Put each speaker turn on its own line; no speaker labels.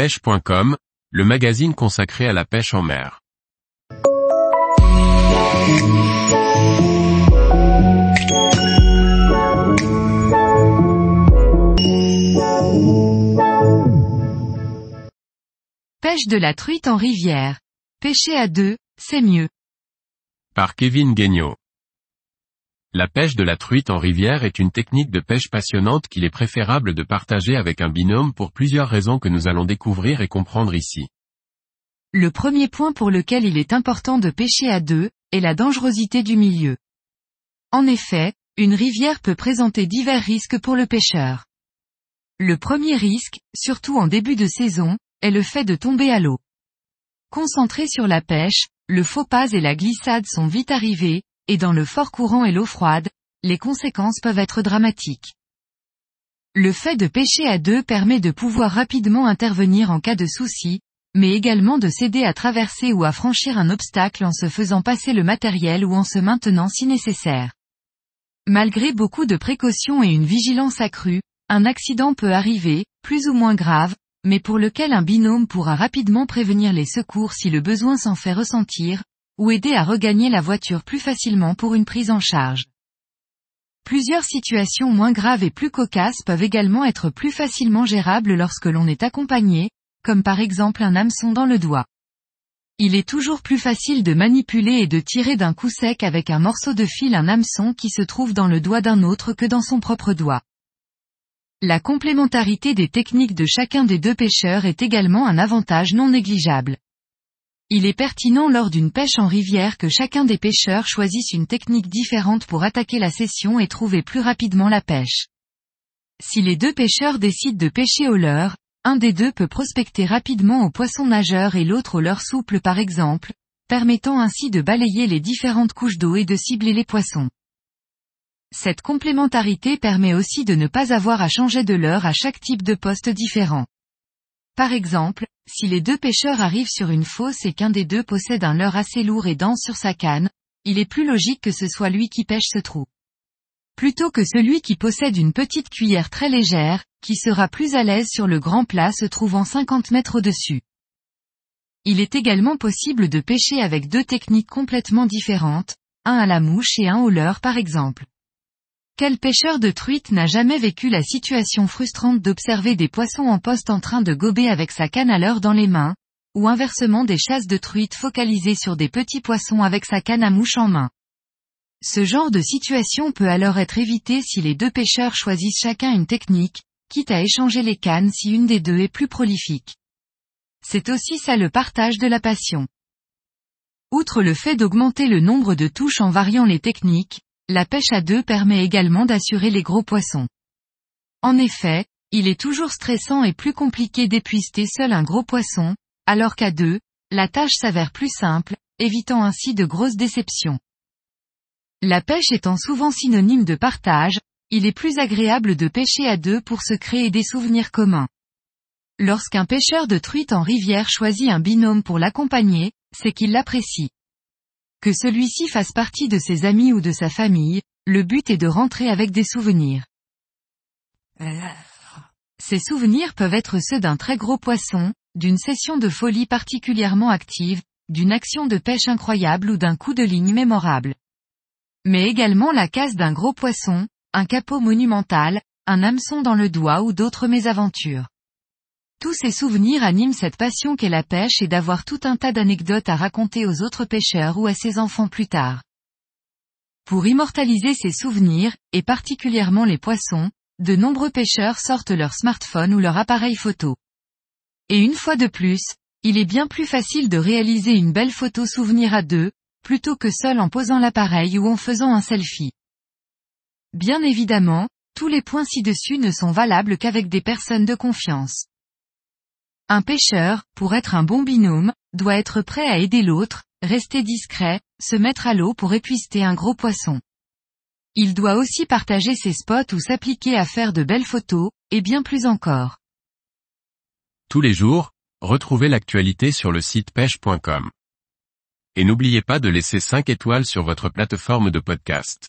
pêche.com, le magazine consacré à la pêche en mer.
Pêche de la truite en rivière. Pêcher à deux, c'est mieux.
Par Kevin Guignot. La pêche de la truite en rivière est une technique de pêche passionnante qu'il est préférable de partager avec un binôme pour plusieurs raisons que nous allons découvrir et comprendre ici.
Le premier point pour lequel il est important de pêcher à deux, est la dangerosité du milieu. En effet, une rivière peut présenter divers risques pour le pêcheur. Le premier risque, surtout en début de saison, est le fait de tomber à l'eau. Concentré sur la pêche, le faux pas et la glissade sont vite arrivés, et dans le fort courant et l'eau froide, les conséquences peuvent être dramatiques. Le fait de pêcher à deux permet de pouvoir rapidement intervenir en cas de souci, mais également de s'aider à traverser ou à franchir un obstacle en se faisant passer le matériel ou en se maintenant si nécessaire. Malgré beaucoup de précautions et une vigilance accrue, un accident peut arriver, plus ou moins grave, mais pour lequel un binôme pourra rapidement prévenir les secours si le besoin s'en fait ressentir, ou aider à regagner la voiture plus facilement pour une prise en charge. Plusieurs situations moins graves et plus cocasses peuvent également être plus facilement gérables lorsque l'on est accompagné, comme par exemple un hameçon dans le doigt. Il est toujours plus facile de manipuler et de tirer d'un coup sec avec un morceau de fil un hameçon qui se trouve dans le doigt d'un autre que dans son propre doigt. La complémentarité des techniques de chacun des deux pêcheurs est également un avantage non négligeable. Il est pertinent lors d'une pêche en rivière que chacun des pêcheurs choisisse une technique différente pour attaquer la session et trouver plus rapidement la pêche. Si les deux pêcheurs décident de pêcher au leurre, un des deux peut prospecter rapidement au poisson nageur et l'autre au leurre souple par exemple, permettant ainsi de balayer les différentes couches d'eau et de cibler les poissons. Cette complémentarité permet aussi de ne pas avoir à changer de leurre à chaque type de poste différent. Par exemple, si les deux pêcheurs arrivent sur une fosse et qu'un des deux possède un leurre assez lourd et dense sur sa canne, il est plus logique que ce soit lui qui pêche ce trou. Plutôt que celui qui possède une petite cuillère très légère, qui sera plus à l'aise sur le grand plat se trouvant 50 mètres au-dessus. Il est également possible de pêcher avec deux techniques complètement différentes, un à la mouche et un au leurre par exemple. Quel pêcheur de truite n'a jamais vécu la situation frustrante d'observer des poissons en poste en train de gober avec sa canne à l'heure dans les mains, ou inversement des chasses de truite focalisées sur des petits poissons avec sa canne à mouche en main? Ce genre de situation peut alors être évité si les deux pêcheurs choisissent chacun une technique, quitte à échanger les cannes si une des deux est plus prolifique. C'est aussi ça le partage de la passion. Outre le fait d'augmenter le nombre de touches en variant les techniques, la pêche à deux permet également d'assurer les gros poissons. En effet, il est toujours stressant et plus compliqué d'épuister seul un gros poisson, alors qu'à deux, la tâche s'avère plus simple, évitant ainsi de grosses déceptions. La pêche étant souvent synonyme de partage, il est plus agréable de pêcher à deux pour se créer des souvenirs communs. Lorsqu'un pêcheur de truite en rivière choisit un binôme pour l'accompagner, c'est qu'il l'apprécie. Que celui-ci fasse partie de ses amis ou de sa famille, le but est de rentrer avec des souvenirs. Ces souvenirs peuvent être ceux d'un très gros poisson, d'une session de folie particulièrement active, d'une action de pêche incroyable ou d'un coup de ligne mémorable. Mais également la casse d'un gros poisson, un capot monumental, un hameçon dans le doigt ou d'autres mésaventures. Tous ces souvenirs animent cette passion qu'est la pêche et d'avoir tout un tas d'anecdotes à raconter aux autres pêcheurs ou à ses enfants plus tard. Pour immortaliser ces souvenirs, et particulièrement les poissons, de nombreux pêcheurs sortent leur smartphone ou leur appareil photo. Et une fois de plus, il est bien plus facile de réaliser une belle photo souvenir à deux, plutôt que seul en posant l'appareil ou en faisant un selfie. Bien évidemment, tous les points ci-dessus ne sont valables qu'avec des personnes de confiance. Un pêcheur, pour être un bon binôme, doit être prêt à aider l'autre, rester discret, se mettre à l'eau pour épuister un gros poisson. Il doit aussi partager ses spots ou s'appliquer à faire de belles photos, et bien plus encore.
Tous les jours, retrouvez l'actualité sur le site pêche.com. Et n'oubliez pas de laisser 5 étoiles sur votre plateforme de podcast.